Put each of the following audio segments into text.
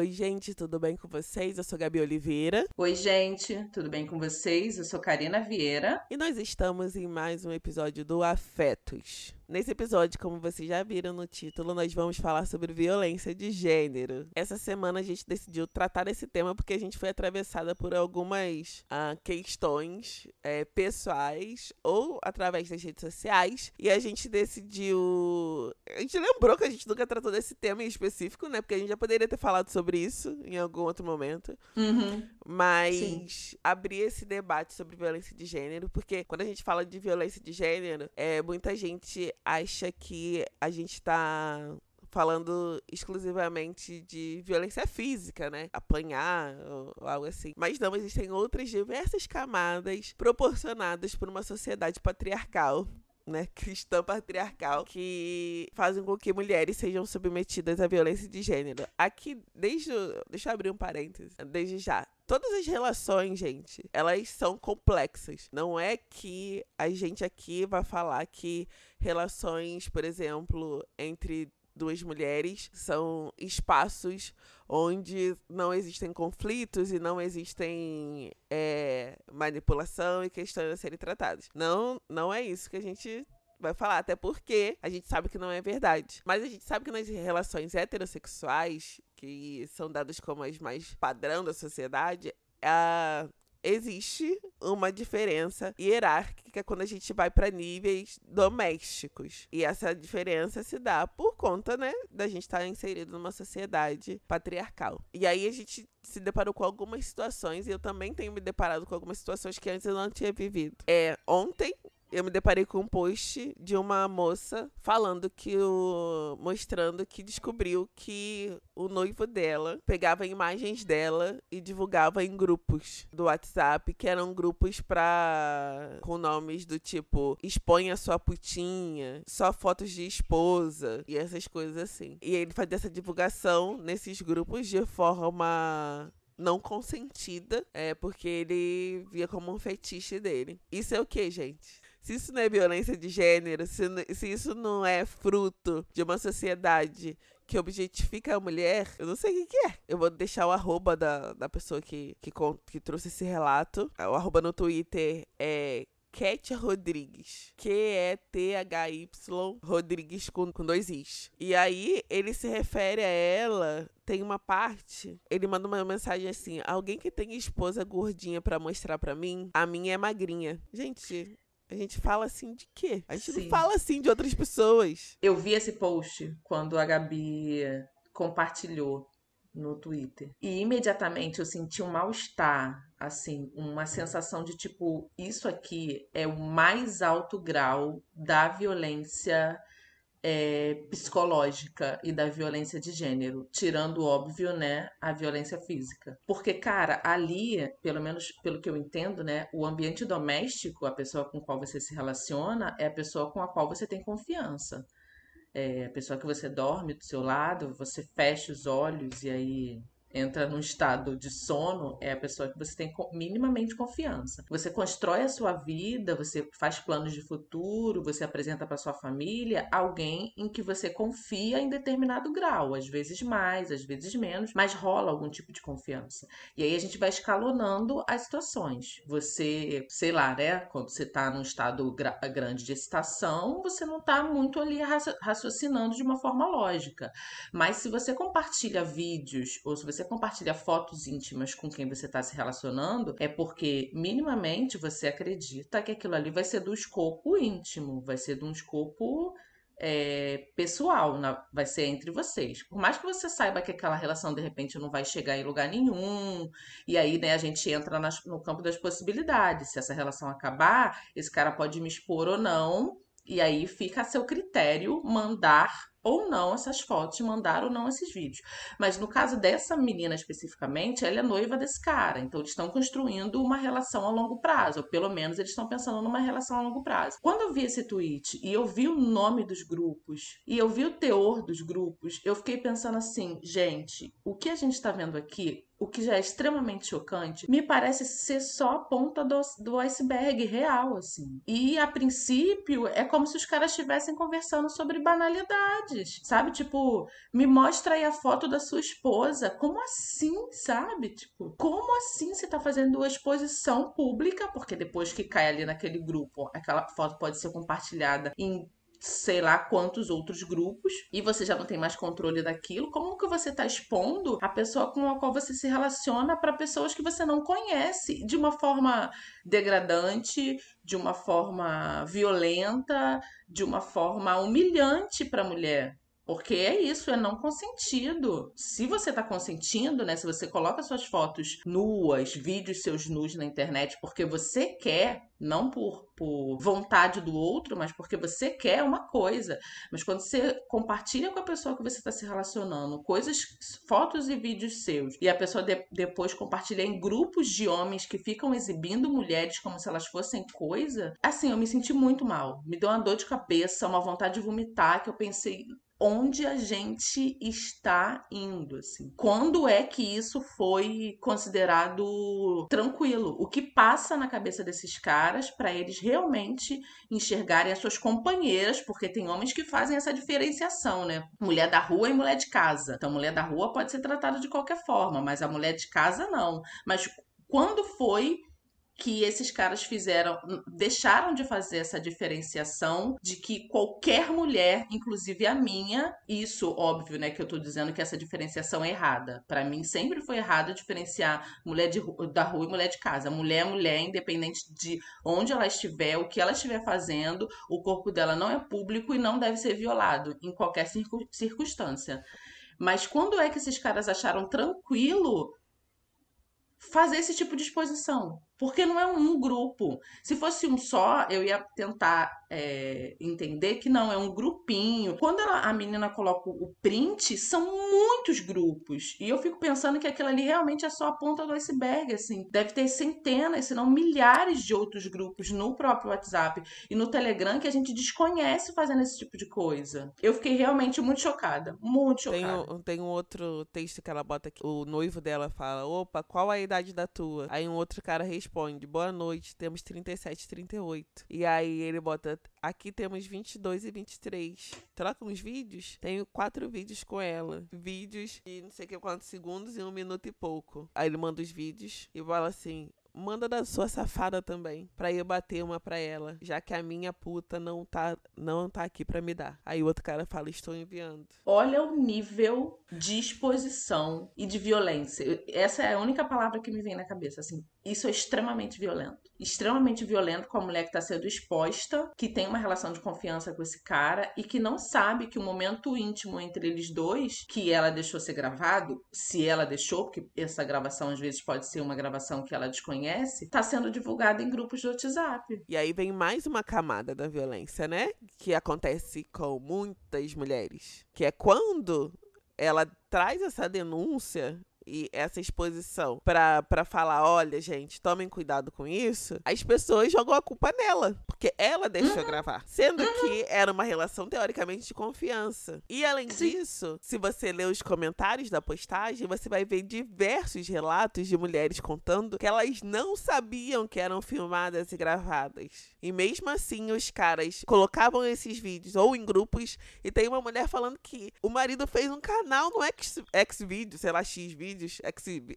Oi, gente, tudo bem com vocês? Eu sou Gabi Oliveira. Oi, gente, tudo bem com vocês? Eu sou Karina Vieira. E nós estamos em mais um episódio do Afetos. Nesse episódio, como vocês já viram no título, nós vamos falar sobre violência de gênero. Essa semana a gente decidiu tratar esse tema porque a gente foi atravessada por algumas ah, questões é, pessoais ou através das redes sociais e a gente decidiu. A gente lembrou que a gente nunca tratou desse tema em específico, né? Porque a gente já poderia ter falado sobre isso em algum outro momento. Uhum. Mas Sim. abrir esse debate sobre violência de gênero, porque quando a gente fala de violência de gênero, é, muita gente acha que a gente está falando exclusivamente de violência física, né? Apanhar ou algo assim. Mas não, existem outras diversas camadas proporcionadas por uma sociedade patriarcal né, cristã patriarcal que fazem com que mulheres sejam submetidas à violência de gênero. Aqui, desde. Deixa eu abrir um parênteses. Desde já. Todas as relações, gente, elas são complexas. Não é que a gente aqui vai falar que relações, por exemplo, entre duas mulheres são espaços onde não existem conflitos e não existem é, manipulação e questões a serem tratadas. Não, não é isso que a gente vai falar, até porque a gente sabe que não é verdade. Mas a gente sabe que nas relações heterossexuais, que são dadas como as mais padrão da sociedade, a existe uma diferença hierárquica quando a gente vai para níveis domésticos. E essa diferença se dá por conta, né, da gente estar tá inserido numa sociedade patriarcal. E aí a gente se deparou com algumas situações, e eu também tenho me deparado com algumas situações que antes eu não tinha vivido. É, ontem eu me deparei com um post de uma moça falando que o mostrando que descobriu que o noivo dela pegava imagens dela e divulgava em grupos do WhatsApp, que eram grupos para com nomes do tipo exponha sua putinha, só fotos de esposa e essas coisas assim. E ele fazia essa divulgação nesses grupos de forma não consentida, é porque ele via como um fetiche dele. Isso é o que, gente? Se isso não é violência de gênero, se, se isso não é fruto de uma sociedade que objetifica a mulher, eu não sei o que, que, é. Eu vou deixar o arroba da, da pessoa que, que, que trouxe esse relato. O arroba no Twitter é Ketia Rodrigues. Q-E-T-H-Y Rodrigues com, com dois Is. E aí ele se refere a ela. Tem uma parte, ele manda uma mensagem assim: Alguém que tem esposa gordinha para mostrar para mim, a minha é magrinha. Gente, a gente fala assim de quê? A gente Sim. não fala assim de outras pessoas. Eu vi esse post quando a Gabi compartilhou no Twitter. E imediatamente eu senti um mal-estar, assim, uma sensação de tipo, isso aqui é o mais alto grau da violência é, psicológica e da violência de gênero, tirando, óbvio, né, a violência física. Porque, cara, ali, pelo menos pelo que eu entendo, né, o ambiente doméstico, a pessoa com qual você se relaciona, é a pessoa com a qual você tem confiança. É a pessoa que você dorme do seu lado, você fecha os olhos e aí entra num estado de sono é a pessoa que você tem minimamente confiança. Você constrói a sua vida, você faz planos de futuro, você apresenta para sua família alguém em que você confia em determinado grau, às vezes mais, às vezes menos, mas rola algum tipo de confiança. E aí a gente vai escalonando as situações. Você, sei lá, né, quando você está num estado grande de excitação, você não está muito ali raciocinando de uma forma lógica. Mas se você compartilha vídeos ou se você você compartilha fotos íntimas com quem você está se relacionando, é porque minimamente você acredita que aquilo ali vai ser do escopo íntimo, vai ser de um escopo é, pessoal, na, vai ser entre vocês. Por mais que você saiba que aquela relação de repente não vai chegar em lugar nenhum, e aí né, a gente entra nas, no campo das possibilidades. Se essa relação acabar, esse cara pode me expor ou não, e aí fica a seu critério mandar ou não essas fotos, mandar ou não esses vídeos. Mas no caso dessa menina especificamente, ela é noiva desse cara. Então eles estão construindo uma relação a longo prazo, ou pelo menos eles estão pensando numa relação a longo prazo. Quando eu vi esse tweet e eu vi o nome dos grupos e eu vi o teor dos grupos, eu fiquei pensando assim, gente, o que a gente está vendo aqui o que já é extremamente chocante, me parece ser só a ponta do, do iceberg real, assim. E a princípio é como se os caras estivessem conversando sobre banalidades, sabe? Tipo, me mostra aí a foto da sua esposa. Como assim, sabe? Tipo, como assim você tá fazendo uma exposição pública? Porque depois que cai ali naquele grupo, aquela foto pode ser compartilhada em sei lá quantos outros grupos e você já não tem mais controle daquilo, como que você está expondo a pessoa com a qual você se relaciona para pessoas que você não conhece de uma forma degradante, de uma forma violenta, de uma forma humilhante para a mulher? Porque é isso, é não consentido. Se você tá consentindo, né? Se você coloca suas fotos nuas, vídeos seus nus na internet porque você quer, não por, por vontade do outro, mas porque você quer uma coisa. Mas quando você compartilha com a pessoa que você está se relacionando coisas, fotos e vídeos seus, e a pessoa de, depois compartilha em grupos de homens que ficam exibindo mulheres como se elas fossem coisa, assim, eu me senti muito mal. Me deu uma dor de cabeça, uma vontade de vomitar, que eu pensei, onde a gente está indo, assim. Quando é que isso foi considerado tranquilo? O que passa na cabeça desses caras para eles realmente enxergarem as suas companheiras, porque tem homens que fazem essa diferenciação, né? Mulher da rua e mulher de casa. Então, mulher da rua pode ser tratada de qualquer forma, mas a mulher de casa não. Mas quando foi que esses caras fizeram, deixaram de fazer essa diferenciação de que qualquer mulher, inclusive a minha, isso óbvio, né, que eu tô dizendo que essa diferenciação é errada. Para mim sempre foi errado diferenciar mulher de, da rua e mulher de casa. Mulher é mulher, independente de onde ela estiver, o que ela estiver fazendo, o corpo dela não é público e não deve ser violado em qualquer circunstância. Mas quando é que esses caras acharam tranquilo fazer esse tipo de exposição? Porque não é um grupo. Se fosse um só, eu ia tentar é, entender que não, é um grupinho. Quando ela, a menina coloca o print, são muitos grupos. E eu fico pensando que aquilo ali realmente é só a ponta do iceberg, assim. Deve ter centenas, se não milhares de outros grupos no próprio WhatsApp e no Telegram que a gente desconhece fazendo esse tipo de coisa. Eu fiquei realmente muito chocada. Muito chocada. Tem um, tem um outro texto que ela bota aqui. O noivo dela fala: opa, qual a idade da tua? Aí um outro cara responde Boa noite, temos 37 e 38. E aí ele bota: Aqui temos 22 e 23. Troca uns vídeos? Tenho quatro vídeos com ela. Vídeos de não sei que quantos segundos e um minuto e pouco. Aí ele manda os vídeos e fala assim: manda da sua safada também, pra eu bater uma pra ela, já que a minha puta não tá, não tá aqui pra me dar. Aí o outro cara fala, estou enviando. Olha o nível de exposição e de violência. Essa é a única palavra que me vem na cabeça, assim. Isso é extremamente violento extremamente violento com a mulher que está sendo exposta, que tem uma relação de confiança com esse cara e que não sabe que o momento íntimo entre eles dois, que ela deixou ser gravado, se ela deixou, porque essa gravação às vezes pode ser uma gravação que ela desconhece, está sendo divulgada em grupos de WhatsApp. E aí vem mais uma camada da violência, né? Que acontece com muitas mulheres, que é quando ela traz essa denúncia e essa exposição para falar, olha, gente, tomem cuidado com isso, as pessoas jogam a culpa nela, porque ela deixou uhum. gravar, sendo uhum. que era uma relação teoricamente de confiança. E além Sim. disso, se você ler os comentários da postagem, você vai ver diversos relatos de mulheres contando que elas não sabiam que eram filmadas e gravadas. E mesmo assim, os caras colocavam esses vídeos ou em grupos e tem uma mulher falando que o marido fez um canal no X, X vídeo, sei lá, X vídeo vídeos,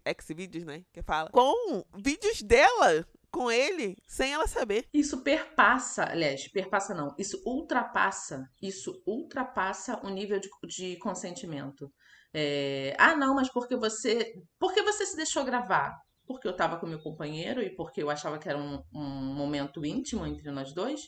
ex-vídeos, né? Que fala. Com vídeos dela com ele sem ela saber. Isso perpassa, aliás, perpassa não, isso ultrapassa, isso ultrapassa o nível de, de consentimento. É, ah, não, mas porque você. Porque você se deixou gravar? Porque eu estava com meu companheiro e porque eu achava que era um, um momento íntimo entre nós dois.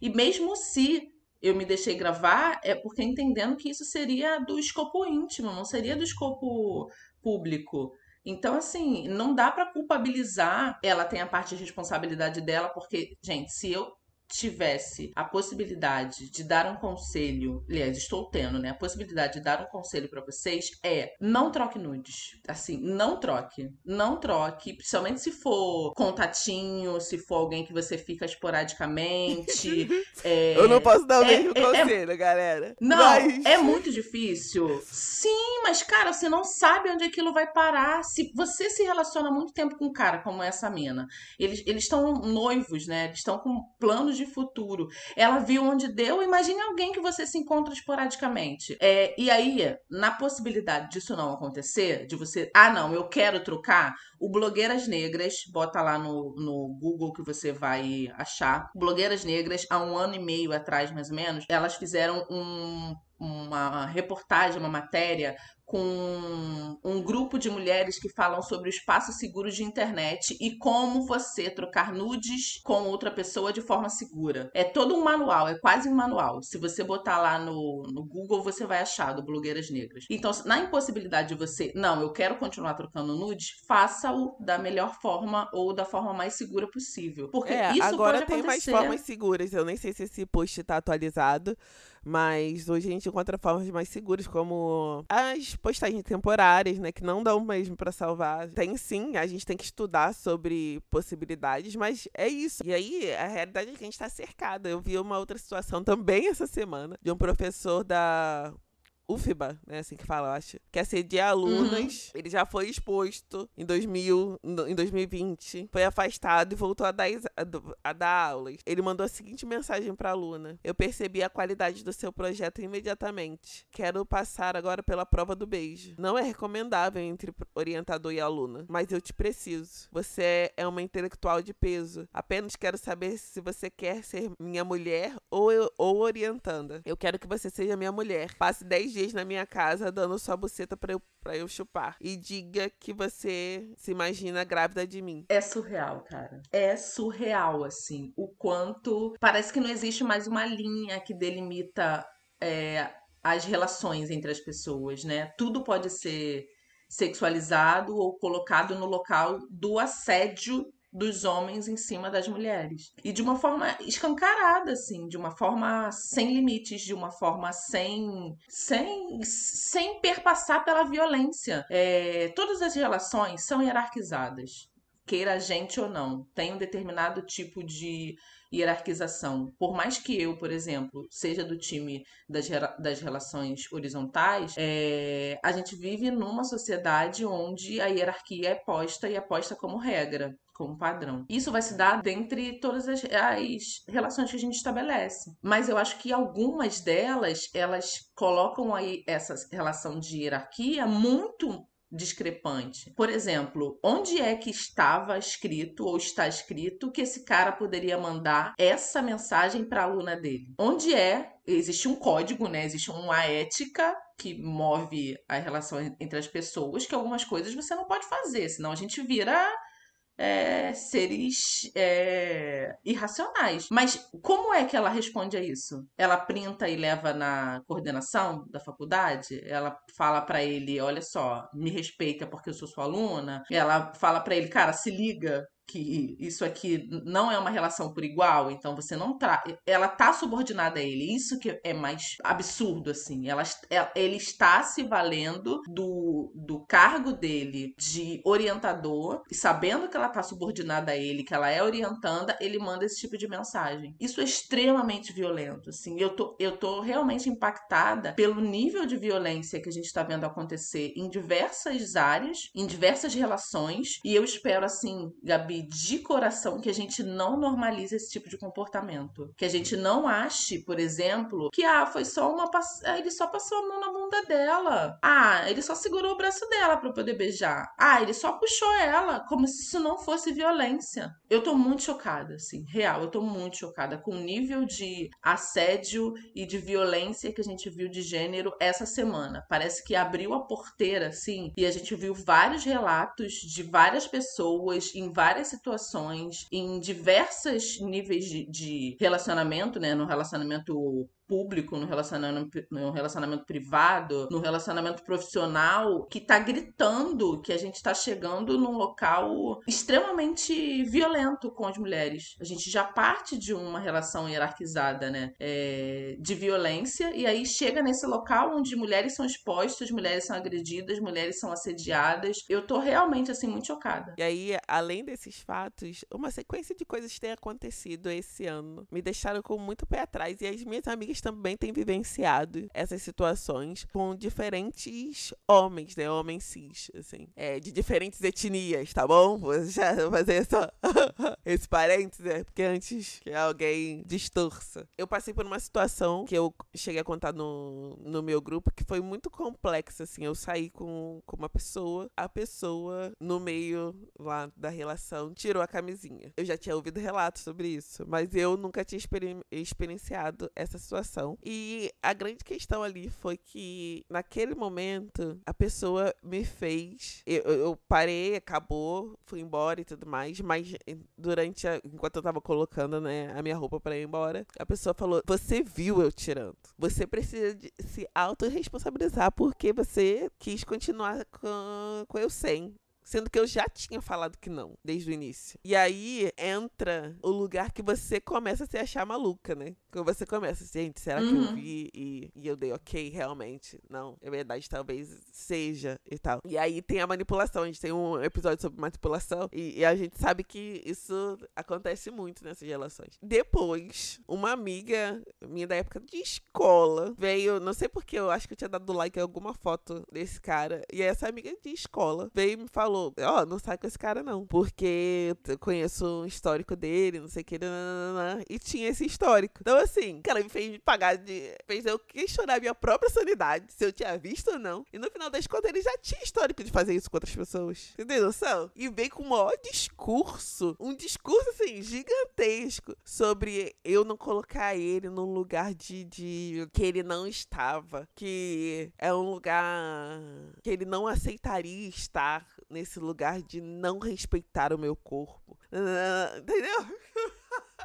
E mesmo se eu me deixei gravar, é porque entendendo que isso seria do escopo íntimo, não seria do escopo público. Então, assim, não dá para culpabilizar. Ela tem a parte de responsabilidade dela, porque, gente, se eu tivesse a possibilidade de dar um conselho, aliás, estou tendo, né? A possibilidade de dar um conselho para vocês é não troque nudes. Assim, não troque. Não troque, principalmente se for contatinho, se for alguém que você fica esporadicamente. é, Eu não posso dar o é, mesmo é, é conselho, galera. Não, mas... é muito difícil. Sim, mas, cara, você não sabe onde aquilo vai parar. Se você se relaciona muito tempo com um cara como essa mina, eles estão noivos, né? Eles estão com planos de futuro. Ela viu onde deu, imagine alguém que você se encontra esporadicamente. É, e aí, na possibilidade disso não acontecer, de você, ah, não, eu quero trocar, o Blogueiras Negras, bota lá no, no Google que você vai achar. Blogueiras Negras, há um ano e meio atrás, mais ou menos, elas fizeram um uma reportagem, uma matéria com um grupo de mulheres que falam sobre o espaço seguro de internet e como você trocar nudes com outra pessoa de forma segura. É todo um manual, é quase um manual. Se você botar lá no, no Google, você vai achar do Blogueiras Negras. Então, na impossibilidade de você, não, eu quero continuar trocando nudes, faça-o da melhor forma ou da forma mais segura possível. Porque é, isso agora pode tem acontecer. mais formas seguras. Eu nem sei se esse post está atualizado. Mas hoje a gente encontra formas mais seguras, como as postagens temporárias, né? Que não dão mesmo para salvar. Tem sim, a gente tem que estudar sobre possibilidades, mas é isso. E aí, a realidade é que a gente está cercada. Eu vi uma outra situação também essa semana, de um professor da UFBA, né, assim que fala, eu acho, que assedia alunas. Uhum. Ele já foi exposto em 2000, em 2020, foi afastado e voltou a dar, a, dar aulas. Ele mandou a seguinte mensagem para a aluna: Eu percebi a qualidade do seu projeto imediatamente. Quero passar agora pela prova do beijo. Não é recomendável entre orientador e aluna, mas eu te preciso. Você é uma intelectual de peso. Apenas quero saber se você quer ser minha mulher ou, ou orientanda. Eu quero que você seja minha mulher. Passe 10 dias dias na minha casa dando sua buceta pra eu, pra eu chupar. E diga que você se imagina grávida de mim. É surreal, cara. É surreal, assim. O quanto. Parece que não existe mais uma linha que delimita é, as relações entre as pessoas, né? Tudo pode ser sexualizado ou colocado no local do assédio dos homens em cima das mulheres. E de uma forma escancarada, assim, de uma forma sem limites, de uma forma sem sem, sem perpassar pela violência. É, todas as relações são hierarquizadas, queira a gente ou não. Tem um determinado tipo de hierarquização. Por mais que eu, por exemplo, seja do time das, das relações horizontais, é, a gente vive numa sociedade onde a hierarquia é posta e é posta como regra como padrão. Isso vai se dar dentre todas as, as, relações que a gente estabelece. Mas eu acho que algumas delas, elas colocam aí essa relação de hierarquia muito discrepante. Por exemplo, onde é que estava escrito ou está escrito que esse cara poderia mandar essa mensagem para a aluna dele? Onde é? Existe um código, né? Existe uma ética que move a relação entre as pessoas, que algumas coisas você não pode fazer, senão a gente vira é, seres é, irracionais. Mas como é que ela responde a isso? Ela printa e leva na coordenação da faculdade? Ela fala para ele, olha só, me respeita porque eu sou sua aluna? Ela fala para ele, cara, se liga, que isso aqui não é uma relação por igual, então você não tá. Ela tá subordinada a ele. Isso que é mais absurdo, assim. Ela, é, ele está se valendo do, do cargo dele de orientador, e sabendo que ela tá subordinada a ele, que ela é orientanda, ele manda esse tipo de mensagem. Isso é extremamente violento, assim. Eu tô, eu tô realmente impactada pelo nível de violência que a gente tá vendo acontecer em diversas áreas, em diversas relações, e eu espero, assim, Gabi, de coração que a gente não normalize esse tipo de comportamento. Que a gente não ache, por exemplo, que ah, foi só uma pass... Ah, ele só passou a mão na bunda dela. Ah, ele só segurou o braço dela para poder beijar. Ah, ele só puxou ela, como se isso não fosse violência. Eu tô muito chocada, assim, real, eu tô muito chocada com o nível de assédio e de violência que a gente viu de gênero essa semana. Parece que abriu a porteira, assim, e a gente viu vários relatos de várias pessoas em várias situações, em diversos níveis de, de relacionamento, né? No relacionamento público, no relacionamento, no relacionamento privado, no relacionamento profissional, que tá gritando que a gente tá chegando num local extremamente violento com as mulheres. A gente já parte de uma relação hierarquizada, né? É, de violência, e aí chega nesse local onde mulheres são expostas, mulheres são agredidas, mulheres são assediadas. Eu tô realmente, assim, muito chocada. E aí, além desses fatos, uma sequência de coisas tem acontecido esse ano. Me deixaram com muito pé atrás. E as minhas amigas também têm vivenciado essas situações com diferentes homens, né? Homens cis, assim. É, de diferentes etnias, tá bom? Vou fazer só esse parênteses, né? Porque antes que alguém distorça. Eu passei por uma situação que eu cheguei a contar no, no meu grupo que foi muito complexa, assim. Eu saí com, com uma pessoa, a pessoa, no meio lá da relação, tirou a camisinha. Eu já tinha ouvido relatos sobre isso, mas eu nunca tinha experienciado essa situação. E a grande questão ali foi que, naquele momento, a pessoa me fez. Eu, eu parei, acabou, fui embora e tudo mais, mas durante a, enquanto eu tava colocando, né, a minha roupa para ir embora, a pessoa falou: Você viu eu tirando. Você precisa se autorresponsabilizar porque você quis continuar com, com eu sem. Sendo que eu já tinha falado que não, desde o início. E aí entra o lugar que você começa a se achar maluca, né? Quando você começa, gente, será que eu Uhum. vi e, e eu dei ok realmente? Não, é verdade, talvez seja e tal. E aí tem a manipulação, a gente tem um episódio sobre manipulação e, e a gente sabe que isso acontece muito nessas relações. Depois, uma amiga minha da época de escola veio, não sei porque, eu acho que eu tinha dado like em alguma foto desse cara, e essa amiga de escola veio e me falou: Ó, não sai com esse cara não, porque eu conheço o histórico dele, não sei o que, nananana", e tinha esse histórico. Então, assim, cara, me fez pagar de. fez eu questionar minha própria sanidade, se eu tinha visto ou não. E no final das contas, ele já tinha histórico de fazer isso com outras pessoas. Você tem noção? E veio com o maior discurso, um discurso, assim, gigantesco, sobre eu não colocar ele num lugar de, de que ele não estava, que é um lugar que ele não aceitaria estar nesse lugar de não respeitar o meu corpo. Entendeu?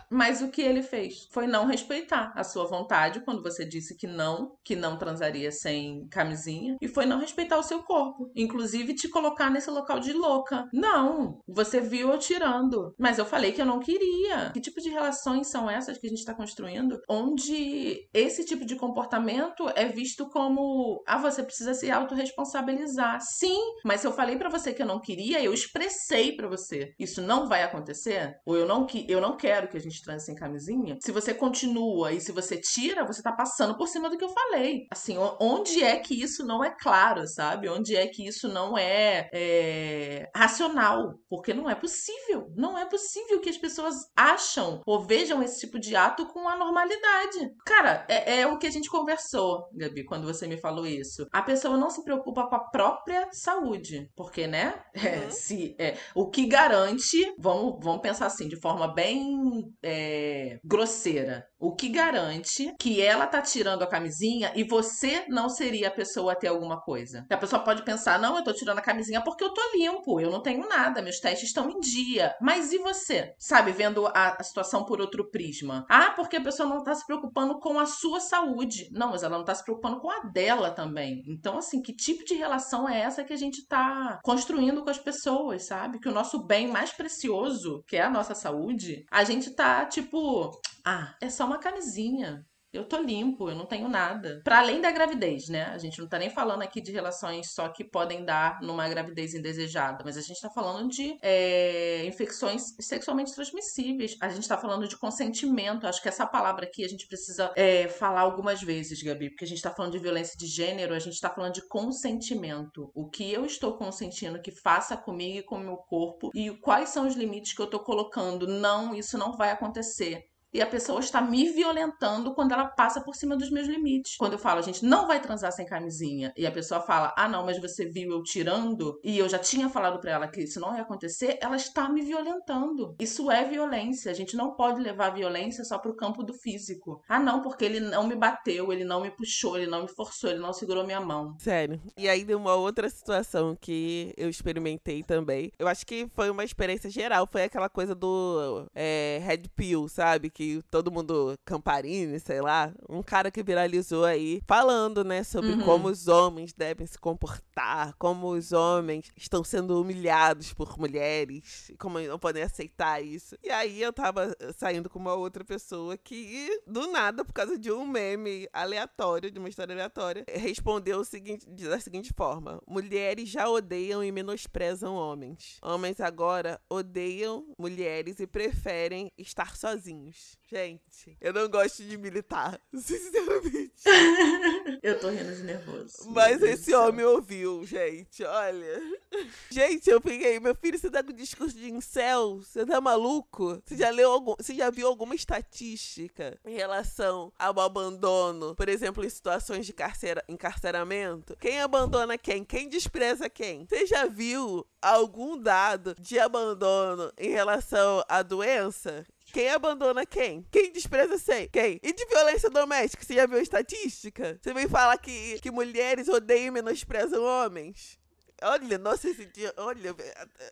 Mas o que ele fez foi não respeitar a sua vontade quando você disse que não, que não transaria sem camisinha, e foi não respeitar o seu corpo, inclusive te colocar nesse local de louca. Não, você viu eu tirando, mas eu falei que eu não queria. Que tipo de relações são essas que a gente está construindo, onde esse tipo de comportamento é visto como ah, você precisa se autorresponsabilizar. Sim, mas se eu falei pra você que eu não queria, eu expressei pra você. Isso não vai acontecer? Ou eu não que eu não quero que a gente transe sem camisinha? Se você continua e se você tira, você tá passando por cima do que eu falei. Assim, onde é que isso não é claro, sabe? Onde é que isso não é, é, racional? Porque não é possível. Não é possível que as pessoas acham ou vejam esse tipo de ato com a normalidade. Cara, é, é o que a gente conversou, Gabi, quando você me falou isso. A pessoa não se preocupa com a própria saúde. Porque, né? É, Uhum. se, é, o que garante, vamos, vamos pensar assim, de forma bem é, grosseira. O que garante que ela tá tirando a camisinha e você não seria a pessoa a ter alguma coisa? A pessoa pode pensar, não, eu tô tirando a camisinha porque eu tô limpo, eu não tenho nada, meus testes estão em dia. Mas e você? Sabe, vendo a, a situação por outro prisma. Ah, porque a pessoa não tá se preocupando com a sua saúde. Não, mas ela não tá se preocupando com a dela também. Então, assim, que tipo de relação é essa que a gente tá construindo com as pessoas, sabe? Que o nosso bem mais precioso, que é a nossa saúde, a gente tá tipo, ah, é só uma camisinha. Eu tô limpo, eu não tenho nada. Para além da gravidez, né? A gente não tá nem falando aqui de relações só que podem dar numa gravidez indesejada, mas a gente tá falando de é, infecções sexualmente transmissíveis. A gente tá falando de consentimento. Acho que essa palavra aqui a gente precisa é, falar algumas vezes, Gabi, porque a gente tá falando de violência de gênero, a gente tá falando de consentimento. O que eu estou consentindo que faça comigo e com o meu corpo e quais são os limites que eu tô colocando. Não, isso não vai acontecer e a pessoa está me violentando quando ela passa por cima dos meus limites. Quando eu falo, a gente não vai transar sem camisinha, e a pessoa fala, ah, não, mas você viu eu tirando, e eu já tinha falado pra ela que isso não ia acontecer, ela está me violentando. Isso é violência. A gente não pode levar a violência só pro campo do físico. Ah, não, porque ele não me bateu, ele não me puxou, ele não me forçou, ele não segurou minha mão. Sério. E aí, de uma outra situação que eu experimentei também, eu acho que foi uma experiência geral, foi aquela coisa do é, Red Pill, sabe? Que que todo mundo, Camparini, sei lá, um cara que viralizou aí, falando, né, sobre Uhum. como os homens devem se comportar, como os homens estão sendo humilhados por mulheres, como não podem aceitar isso. E aí eu tava saindo com uma outra pessoa que, do nada, por causa de um meme aleatório, de uma história aleatória, respondeu o seguinte, da seguinte forma: Mulheres já odeiam e menosprezam homens. Homens agora odeiam mulheres e preferem estar sozinhos. Gente, eu não gosto de militar, sinceramente. Eu tô rindo de nervoso. Mas esse homem ouviu, gente, olha. Gente, eu peguei, meu filho, você tá com discurso de incel? Você tá maluco? Você já leu algum, você já viu alguma estatística em relação ao abandono, por exemplo, em situações de carcera, encarceramento? Quem abandona quem? Quem despreza quem? Você já viu algum dado de abandono em relação à doença? Quem abandona quem? Quem despreza sei? Quem? E de violência doméstica? Você já viu a estatística? Você vem falar que, que mulheres odeiam e menosprezam homens? Olha, nossa, esse dia. Olha,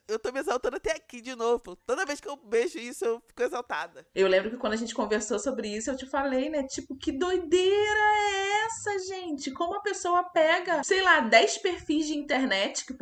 eu tô me exaltando até aqui de novo. Toda vez que eu vejo isso, eu fico exaltada. Eu lembro que quando a gente conversou sobre isso, eu te falei, né? Tipo, que doideira é essa, gente? Como a pessoa pega, sei lá, 10 perfis de internet, que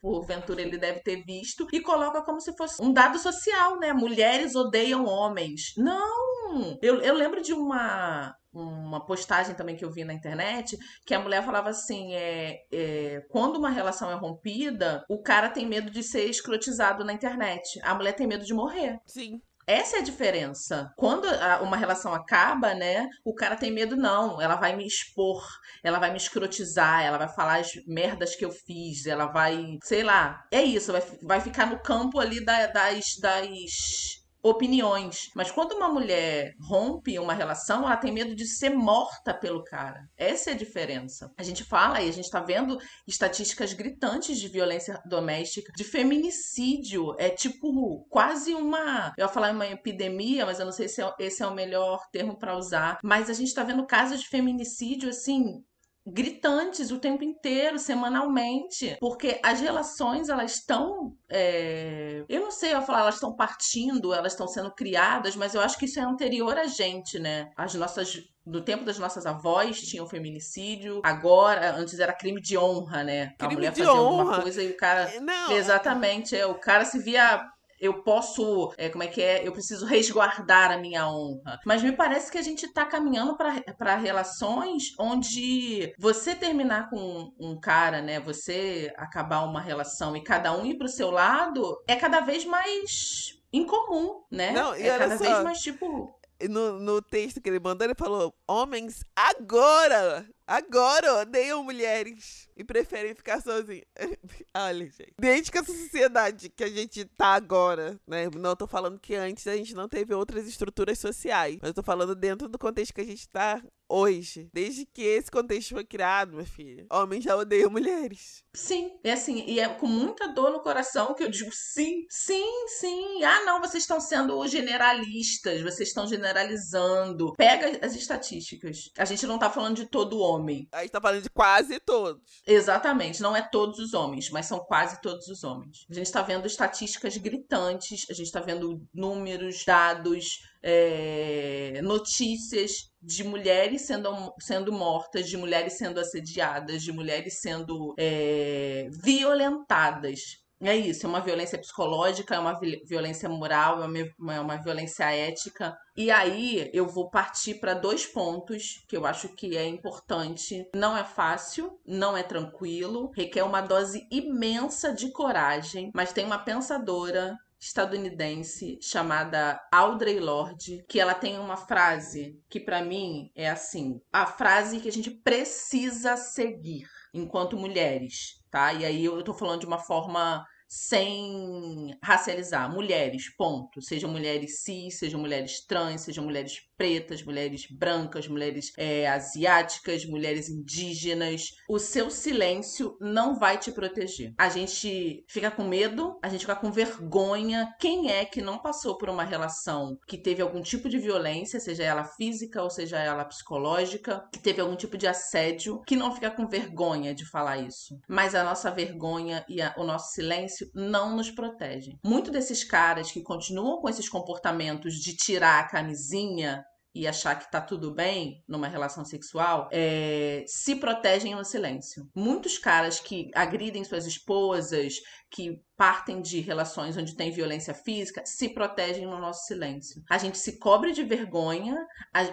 porventura ele deve ter visto, e coloca como se fosse um dado social, né? Mulheres odeiam homens. Não! Eu, eu lembro de uma. Uma postagem também que eu vi na internet que a mulher falava assim: é, é, quando uma relação é rompida, o cara tem medo de ser escrotizado na internet. A mulher tem medo de morrer. Sim. Essa é a diferença. Quando a- uma relação acaba, né? O cara tem medo, não. Ela vai me expor, ela vai me escrotizar, ela vai falar as merdas que eu fiz, ela vai. Sei lá. É isso, vai, vai ficar no campo ali da- das. das opiniões. Mas quando uma mulher rompe uma relação, ela tem medo de ser morta pelo cara. Essa é a diferença. A gente fala e a gente tá vendo estatísticas gritantes de violência doméstica, de feminicídio. É tipo quase uma. Eu ia falar uma epidemia, mas eu não sei se é- esse é o melhor termo pra usar. Mas a gente tá vendo casos de feminicídio assim. Gritantes o tempo inteiro, semanalmente, porque as relações elas estão, é, eu não sei, eu falar, elas estão partindo, elas estão sendo criadas, mas eu acho que isso é anterior a gente, né? As nossas no tempo das nossas avós tinha o feminicídio. Agora, antes era crime de honra, né? a Crime mulher de fazia alguma honra. coisa e o cara. Não. Exatamente, é. O cara se via. Eu posso, é, como é que é? Eu preciso resguardar a minha honra. Mas me parece que a gente tá caminhando para relações onde você terminar com um cara, né? Você acabar uma relação e cada um ir pro seu lado é cada vez mais incomum, né? Não, e é cada só. vez mais tipo. no, no texto que ele mandou, ele falou: Homens agora, agora odeiam mulheres e preferem ficar sozinhos. Olha, gente. Desde que essa sociedade que a gente tá agora, né? Não tô falando que antes a gente não teve outras estruturas sociais, mas eu tô falando dentro do contexto que a gente tá hoje. Desde que esse contexto foi criado, minha filha, homens já odeiam mulheres. Sim, é assim, e é com muita dor no coração que eu digo sim, sim, sim. Ah, não, vocês estão sendo generalistas, vocês estão generalizando. Pega as estatísticas. A gente não tá falando de todo homem. A gente tá falando de quase todos. Exatamente, não é todos os homens, mas são quase todos os homens. A gente tá vendo estatísticas gritantes, a gente tá vendo números, dados, é, notícias de mulheres sendo, sendo mortas, de mulheres sendo assediadas, de mulheres sendo é, violentadas. É isso, é uma violência psicológica, é uma vi- violência moral, é uma, é uma violência ética. E aí eu vou partir para dois pontos que eu acho que é importante. Não é fácil, não é tranquilo, requer uma dose imensa de coragem, mas tem uma pensadora estadunidense chamada Audre Lorde, que ela tem uma frase que para mim é assim, a frase que a gente precisa seguir enquanto mulheres, tá? E aí eu tô falando de uma forma sem racializar, mulheres, ponto. Sejam mulheres cis, sejam mulheres trans, sejam mulheres pretas, mulheres brancas, mulheres é, asiáticas, mulheres indígenas. O seu silêncio não vai te proteger. A gente fica com medo, a gente fica com vergonha. Quem é que não passou por uma relação que teve algum tipo de violência, seja ela física ou seja ela psicológica, que teve algum tipo de assédio, que não fica com vergonha de falar isso? Mas a nossa vergonha e a- o nosso silêncio não nos protegem. Muito desses caras que continuam com esses comportamentos de tirar a camisinha e achar que tá tudo bem numa relação sexual, é, se protegem no silêncio. Muitos caras que agridem suas esposas, que partem de relações onde tem violência física se protegem no nosso silêncio. A gente se cobre de vergonha,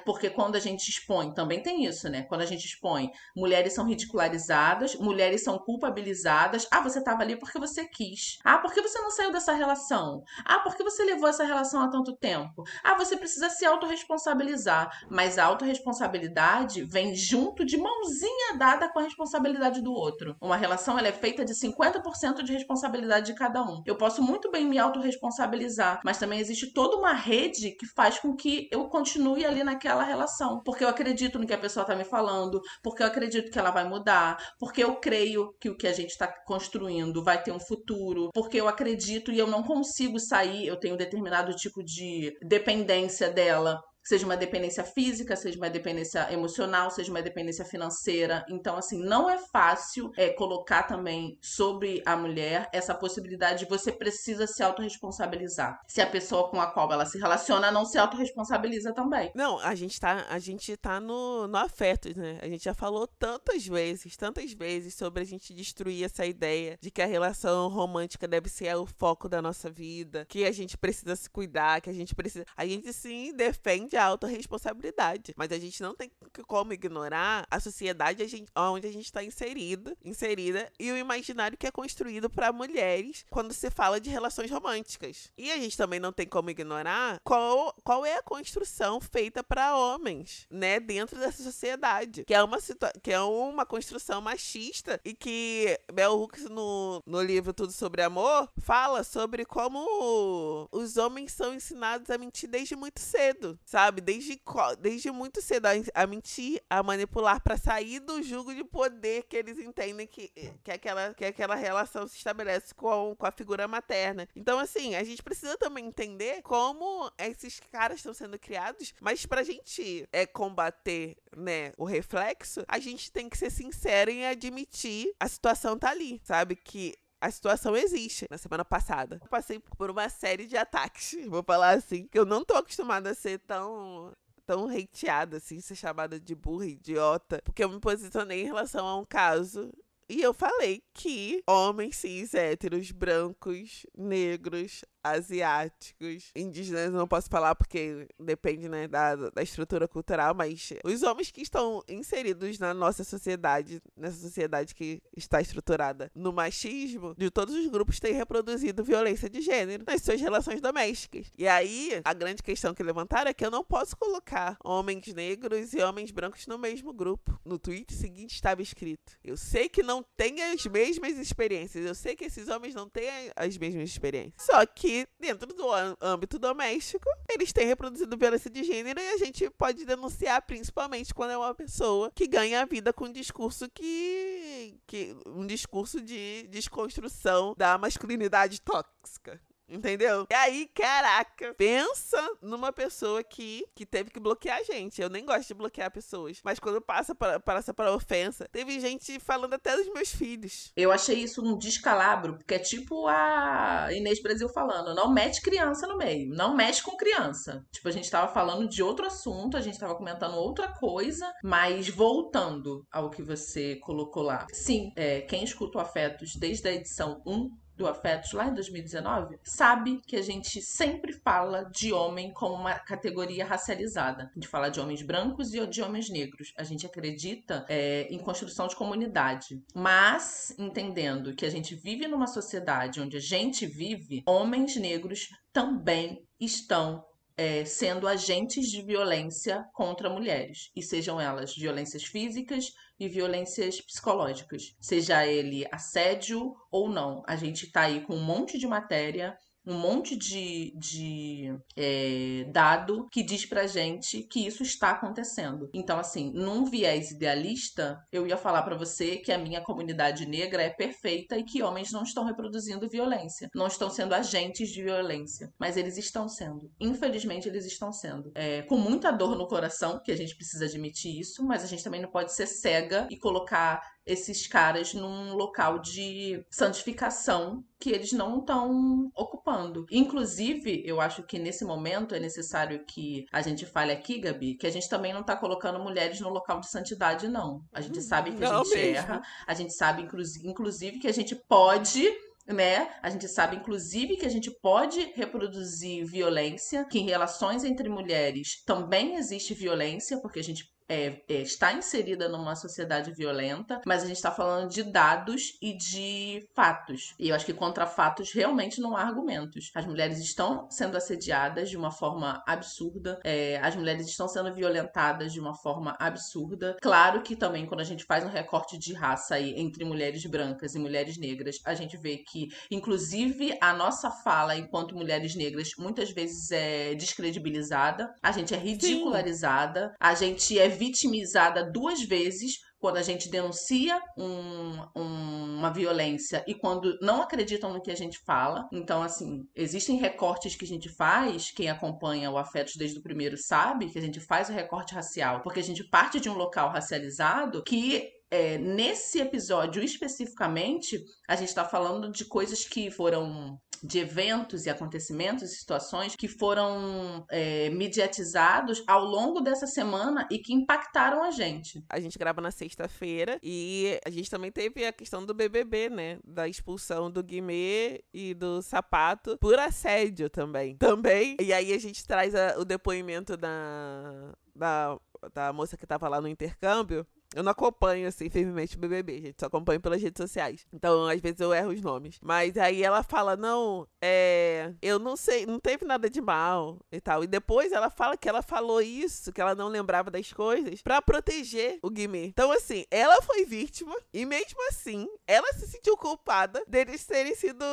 porque quando a gente expõe, também tem isso, né? Quando a gente expõe, mulheres são ridicularizadas, mulheres são culpabilizadas. Ah, você estava ali porque você quis. Ah, por que você não saiu dessa relação? Ah, por que você levou essa relação há tanto tempo? Ah, você precisa se autorresponsabilizar. Mas a autorresponsabilidade vem junto de mãozinha dada com a responsabilidade do outro. Uma relação ela é feita de 50% de responsabilidade de cada um. Eu posso muito bem me autorresponsabilizar, mas também existe toda uma rede que faz com que eu continue ali naquela relação. Porque eu acredito no que a pessoa tá me falando, porque eu acredito que ela vai mudar, porque eu creio que o que a gente está construindo vai ter um futuro, porque eu acredito e eu não consigo sair, eu tenho um determinado tipo de dependência dela seja uma dependência física, seja uma dependência emocional, seja uma dependência financeira. Então, assim, não é fácil é, colocar também sobre a mulher essa possibilidade de você precisa se autorresponsabilizar. Se a pessoa com a qual ela se relaciona não se autorresponsabiliza também. Não, a gente tá, a gente tá no, no afeto, né? A gente já falou tantas vezes, tantas vezes sobre a gente destruir essa ideia de que a relação romântica deve ser o foco da nossa vida, que a gente precisa se cuidar, que a gente precisa. A gente sim defende de autorresponsabilidade. Mas a gente não tem como ignorar a sociedade a gente, onde a gente está inserida, inserida e o imaginário que é construído para mulheres quando se fala de relações românticas. E a gente também não tem como ignorar qual, qual é a construção feita para homens, né, dentro dessa sociedade, que é uma que é uma construção machista e que Bell Hooks no, no livro Tudo sobre Amor fala sobre como os homens são ensinados a mentir desde muito cedo, sabe? Sabe? Desde, desde muito cedo a, mentir, a manipular para sair do jugo de poder que eles entendem que, que, aquela, que aquela relação se estabelece com, com a figura materna. Então, assim, a gente precisa também entender como esses caras estão sendo criados, mas pra gente é, combater né, o reflexo, a gente tem que ser sincero em admitir a situação tá ali, sabe? Que a situação existe. Na semana passada, eu passei por uma série de ataques, vou falar assim, que eu não tô acostumada a ser tão tão hateada, assim, ser chamada de burra, idiota, porque eu me posicionei em relação a um caso e eu falei que homens cis, héteros, brancos, negros, asiáticos, indígenas, não posso falar porque depende né, da, da estrutura cultural, mas os homens que estão inseridos na nossa sociedade, nessa sociedade que está estruturada no machismo, de todos os grupos têm reproduzido violência de gênero nas suas relações domésticas. E aí, a grande questão que levantaram é que eu não posso colocar homens negros e homens brancos no mesmo grupo. No tweet seguinte estava escrito: Eu sei que não tem as mesmas experiências, eu sei que esses homens não têm as mesmas experiências. Só que dentro do âmbito doméstico, eles têm reproduzido violência de gênero e a gente pode denunciar principalmente quando é uma pessoa que ganha a vida com um discurso que, que um discurso de desconstrução da masculinidade tóxica. Entendeu? E aí, caraca, pensa numa pessoa que, que teve que bloquear a gente. Eu nem gosto de bloquear pessoas. Mas quando passa para, passa para ofensa, teve gente falando até dos meus filhos. Eu achei isso um descalabro, porque é tipo a Inês Brasil falando: não mete criança no meio, não mexe com criança. Tipo, a gente tava falando de outro assunto, a gente tava comentando outra coisa, mas voltando ao que você colocou lá. Sim, é, quem escuta o Afetos desde a edição 1 do Afetos lá em 2019, sabe que a gente sempre fala de homem como uma categoria racializada. A gente fala de homens brancos e de homens negros. A gente acredita é, em construção de comunidade. Mas, entendendo que a gente vive numa sociedade onde a gente vive, homens negros também estão é, sendo agentes de violência contra mulheres, e sejam elas violências físicas e violências psicológicas, seja ele assédio ou não. A gente está aí com um monte de matéria um monte de, de é, dado que diz pra gente que isso está acontecendo. Então, assim, num viés idealista, eu ia falar para você que a minha comunidade negra é perfeita e que homens não estão reproduzindo violência, não estão sendo agentes de violência, mas eles estão sendo. Infelizmente, eles estão sendo. É, com muita dor no coração, que a gente precisa admitir isso, mas a gente também não pode ser cega e colocar esses caras num local de santificação que eles não estão ocupando. Inclusive, eu acho que nesse momento é necessário que a gente fale aqui, Gabi, que a gente também não está colocando mulheres no local de santidade, não. A gente sabe que a gente mesmo. erra, a gente sabe, inclusive, que a gente pode né? A gente sabe, inclusive, que a gente pode reproduzir violência, que em relações entre mulheres também existe violência, porque a gente é, é, está inserida numa sociedade violenta, mas a gente está falando de dados e de fatos. E eu acho que contra fatos realmente não há argumentos. As mulheres estão sendo assediadas de uma forma absurda, é, as mulheres estão sendo violentadas de uma forma absurda. Claro que também quando a gente faz um recorte de raça aí entre mulheres brancas e mulheres negras, a gente vê que, inclusive, a nossa fala enquanto mulheres negras muitas vezes é descredibilizada, a gente é ridicularizada, Sim. a gente é vitimizada duas vezes quando a gente denuncia um, um, uma violência e quando não acreditam no que a gente fala. Então, assim, existem recortes que a gente faz, quem acompanha o Afetos desde o primeiro sabe, que a gente faz o recorte racial, porque a gente parte de um local racializado que é, nesse episódio especificamente, a gente está falando de coisas que foram de eventos e acontecimentos e situações que foram é, mediatizados ao longo dessa semana e que impactaram a gente. A gente grava na sexta-feira e a gente também teve a questão do BBB, né? Da expulsão do Guimê e do Sapato por assédio também. Também. E aí a gente traz a, o depoimento da, da, da moça que tava lá no intercâmbio eu não acompanho, assim, firmemente o BBB, gente. Só acompanho pelas redes sociais. Então, às vezes eu erro os nomes. Mas aí ela fala, não, é... Eu não sei, não teve nada de mal e tal. E depois ela fala que ela falou isso, que ela não lembrava das coisas, para proteger o Guimê. Então, assim, ela foi vítima e mesmo assim, ela se sentiu culpada deles terem sido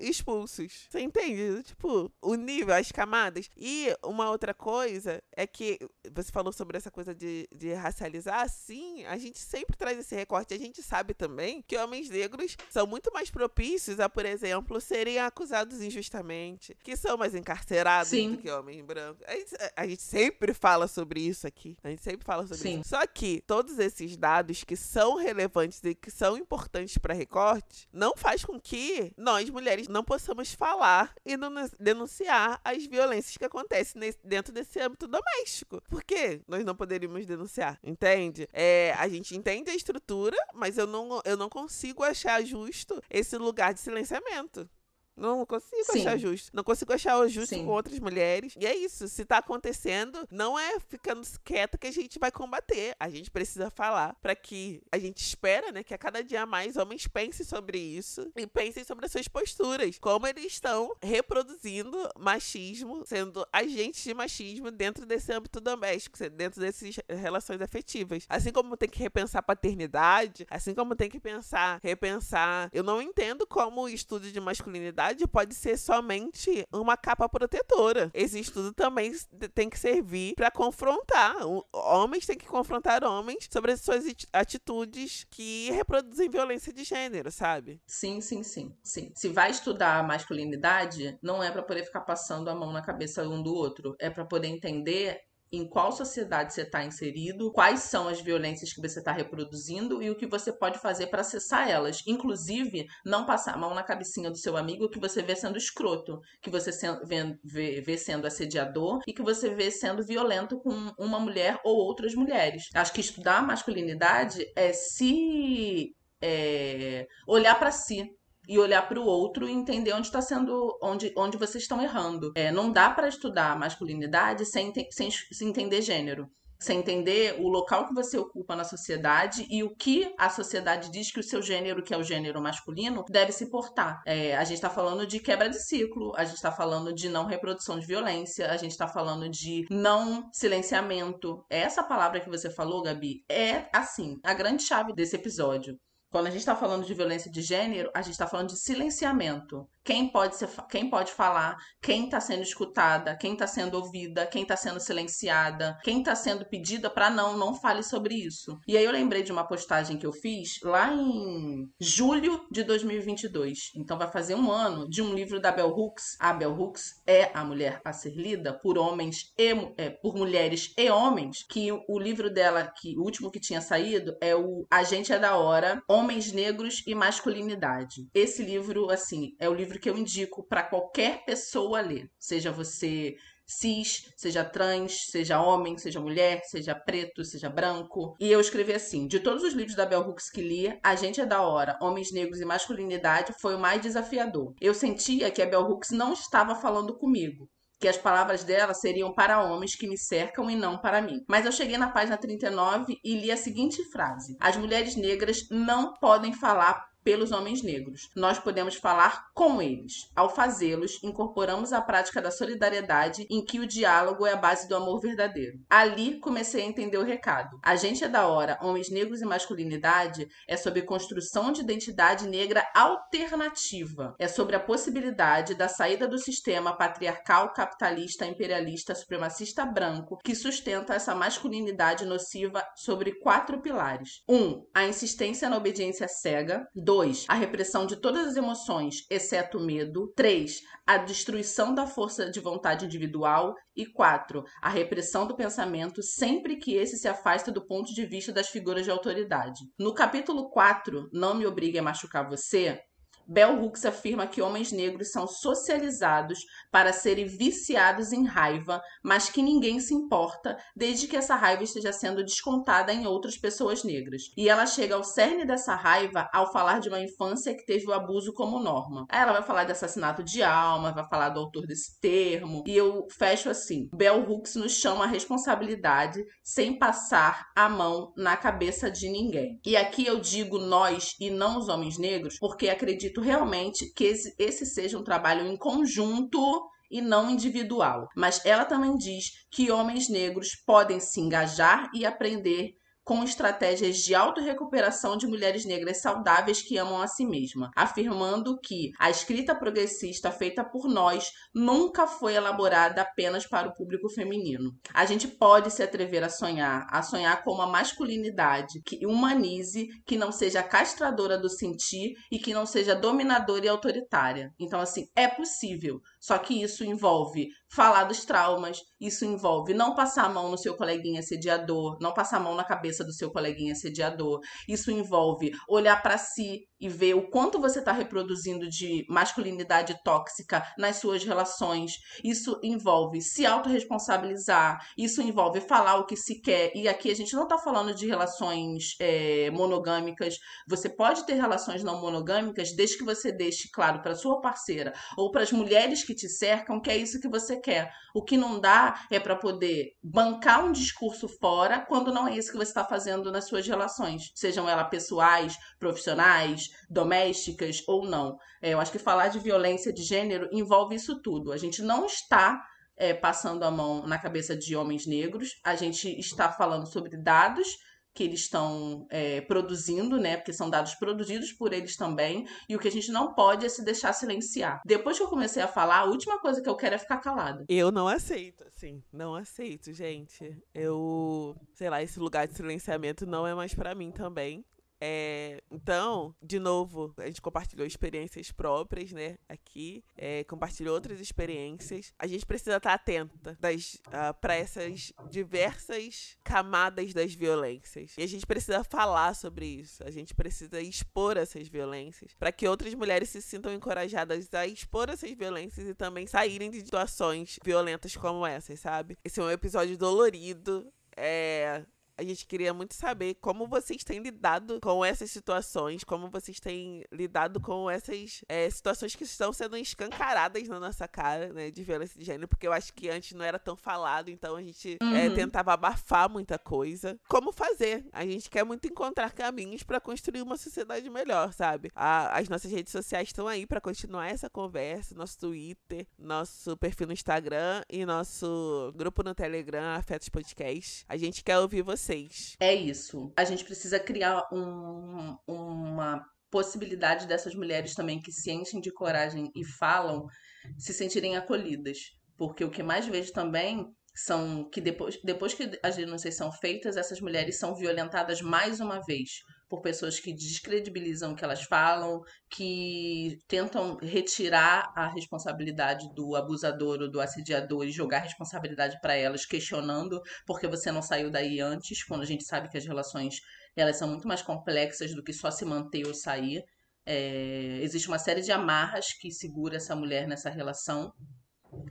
expulsos. Você entende? Tipo, o nível, as camadas. E uma outra coisa é que você falou sobre essa coisa de, de racializar, sim a gente sempre traz esse recorte. A gente sabe também que homens negros são muito mais propícios a, por exemplo, serem acusados injustamente, que são mais encarcerados Sim. do que homens brancos. A gente, a gente, sempre fala sobre isso aqui. A gente sempre fala sobre Sim. isso. Só que todos esses dados que são relevantes e que são importantes para recorte não faz com que nós, mulheres, não possamos falar e denunciar as violências que acontecem nesse, dentro desse âmbito doméstico. Por que nós não poderíamos denunciar? Entende? É, é, a gente entende a estrutura, mas eu não, eu não consigo achar justo esse lugar de silenciamento. Não consigo Sim. achar justo. Não consigo achar o justo Sim. com outras mulheres. E é isso. Se tá acontecendo, não é ficando quieta que a gente vai combater. A gente precisa falar para que a gente espera, né, que a cada dia mais homens pensem sobre isso e pensem sobre as suas posturas. Como eles estão reproduzindo machismo, sendo agentes de machismo dentro desse âmbito doméstico, dentro dessas relações afetivas. Assim como tem que repensar paternidade, assim como tem que pensar, repensar. Eu não entendo como o estudo de masculinidade pode ser somente uma capa protetora. Esse estudo também tem que servir para confrontar. Homens têm que confrontar homens sobre as suas atitudes que reproduzem violência de gênero, sabe? Sim, sim, sim, sim. Se vai estudar a masculinidade, não é para poder ficar passando a mão na cabeça um do outro, é para poder entender em qual sociedade você está inserido, quais são as violências que você está reproduzindo e o que você pode fazer para acessar elas. Inclusive, não passar a mão na cabecinha do seu amigo que você vê sendo escroto, que você vê, sendo assediador e que você vê sendo violento com uma mulher ou outras mulheres. Acho que estudar masculinidade é se é, olhar para si, e olhar para o outro e entender onde está sendo, onde, onde vocês estão errando. É, não dá para estudar masculinidade sem, sem, sem entender gênero sem entender o local que você ocupa na sociedade e o que a sociedade diz que o seu gênero, que é o gênero masculino, deve se portar. É, a gente está falando de quebra de ciclo, a gente está falando de não reprodução de violência, a gente está falando de não silenciamento. Essa palavra que você falou, Gabi, é assim a grande chave desse episódio. Quando a gente está falando de violência de gênero, a gente está falando de silenciamento quem pode, ser, quem pode falar, quem está sendo escutada, quem está sendo ouvida, quem está sendo silenciada, quem está sendo pedida para não, não fale sobre isso. E aí eu lembrei de uma postagem que eu fiz lá em julho de 2022. Então vai fazer um ano de um livro da Bell Hooks. A Bell Hooks é a mulher a ser lida por homens e é, por mulheres e homens. Que o livro dela, que o último que tinha saído, é o A Gente é da Hora, Homens Negros e Masculinidade. Esse livro, assim, é o livro que eu indico para qualquer pessoa ler. Seja você cis, seja trans, seja homem, seja mulher, seja preto, seja branco. E eu escrevi assim: de todos os livros da Bell Hooks que li, A Gente é da Hora, Homens Negros e Masculinidade foi o mais desafiador. Eu sentia que a Bell Hooks não estava falando comigo que as palavras dela seriam para homens que me cercam e não para mim. Mas eu cheguei na página 39 e li a seguinte frase: As mulheres negras não podem falar pelos homens negros. Nós podemos falar com eles. Ao fazê-los, incorporamos a prática da solidariedade em que o diálogo é a base do amor verdadeiro. Ali comecei a entender o recado. A gente é da hora, homens negros e masculinidade é sobre construção de identidade negra alternativa. É sobre a possibilidade da saída do sistema patriarcal, capitalista, imperialista, supremacista branco que sustenta essa masculinidade nociva sobre quatro pilares. 1. Um, a insistência na obediência cega. 2 2. A repressão de todas as emoções, exceto o medo. 3. A destruição da força de vontade individual. E 4. A repressão do pensamento sempre que esse se afasta do ponto de vista das figuras de autoridade. No capítulo 4, Não Me Obrigue a Machucar Você, Bell Hooks afirma que homens negros são socializados para serem viciados em raiva, mas que ninguém se importa desde que essa raiva esteja sendo descontada em outras pessoas negras. E ela chega ao cerne dessa raiva ao falar de uma infância que teve o abuso como norma. Aí ela vai falar de assassinato de alma, vai falar do autor desse termo, e eu fecho assim: Bell Hooks nos chama a responsabilidade sem passar a mão na cabeça de ninguém. E aqui eu digo nós e não os homens negros, porque acredito acredito realmente que esse, esse seja um trabalho em conjunto e não individual. Mas ela também diz que homens negros podem se engajar e aprender com estratégias de autorrecuperação de mulheres negras saudáveis que amam a si mesma, afirmando que a escrita progressista feita por nós nunca foi elaborada apenas para o público feminino. A gente pode se atrever a sonhar, a sonhar com uma masculinidade que humanize, que não seja castradora do sentir e que não seja dominadora e autoritária. Então, assim, é possível. Só que isso envolve falar dos traumas, isso envolve não passar a mão no seu coleguinha sediador, não passar a mão na cabeça do seu coleguinha sediador. Isso envolve olhar para si e ver o quanto você está reproduzindo de masculinidade tóxica nas suas relações. Isso envolve se autorresponsabilizar, isso envolve falar o que se quer. E aqui a gente não está falando de relações é, monogâmicas. Você pode ter relações não monogâmicas desde que você deixe claro para sua parceira ou para as mulheres que te cercam que é isso que você quer. O que não dá é para poder bancar um discurso fora quando não é isso que você está fazendo nas suas relações, sejam elas pessoais, profissionais, domésticas ou não. É, eu acho que falar de violência de gênero envolve isso tudo. A gente não está é, passando a mão na cabeça de homens negros, a gente está falando sobre dados que eles estão é, produzindo, né? Porque são dados produzidos por eles também. E o que a gente não pode é se deixar silenciar. Depois que eu comecei a falar, a última coisa que eu quero é ficar calada. Eu não aceito, assim. Não aceito, gente. Eu, sei lá, esse lugar de silenciamento não é mais para mim também. É, então, de novo, a gente compartilhou experiências próprias, né? Aqui, é, compartilhou outras experiências. A gente precisa estar atenta uh, ah, para essas diversas camadas das violências. E a gente precisa falar sobre isso. A gente precisa expor essas violências para que outras mulheres se sintam encorajadas a expor essas violências e também saírem de situações violentas como essas, sabe? Esse é um episódio dolorido. É, a gente queria muito saber como vocês têm lidado com essas situações, como vocês têm lidado com essas é, situações que estão sendo escancaradas na nossa cara, né, de violência de gênero, porque eu acho que antes não era tão falado, então a gente é, uhum. é, tentava abafar muita coisa. Como fazer? A gente quer muito encontrar caminhos para construir uma sociedade melhor, sabe? A, as nossas redes sociais estão aí para continuar essa conversa, nosso Twitter, nosso perfil no Instagram e nosso grupo no Telegram, Afetos Podcast. A gente quer ouvir você vocês. É isso. A gente precisa criar um, uma possibilidade dessas mulheres também que se enchem de coragem e falam se sentirem acolhidas. Porque o que mais vejo também são que depois, depois que as denúncias são feitas, essas mulheres são violentadas mais uma vez por pessoas que descredibilizam o que elas falam, que tentam retirar a responsabilidade do abusador ou do assediador e jogar a responsabilidade para elas, questionando porque você não saiu daí antes, quando a gente sabe que as relações elas são muito mais complexas do que só se manter ou sair. É, existe uma série de amarras que segura essa mulher nessa relação.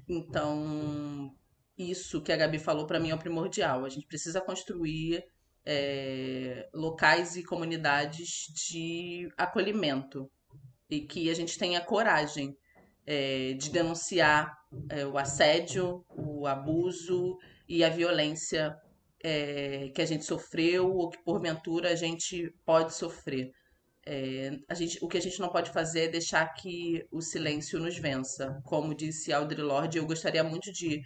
Então, isso que a Gabi falou para mim é o primordial. A gente precisa construir é, locais e comunidades de acolhimento e que a gente tenha coragem é, de denunciar é, o assédio, o abuso e a violência que a gente sofreu ou que porventura a gente pode sofrer. A gente, o que a gente não pode fazer é deixar que o silêncio nos vença. Como disse Audre Lorde, eu gostaria muito de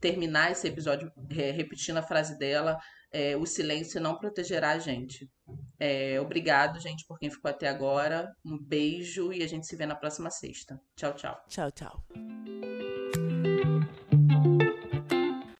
terminar esse episódio repetindo a frase dela: é, o silêncio não protegerá a gente. É, obrigado, gente, por quem ficou até agora. Um beijo e a gente se vê na próxima sexta. Tchau, tchau. Tchau, tchau.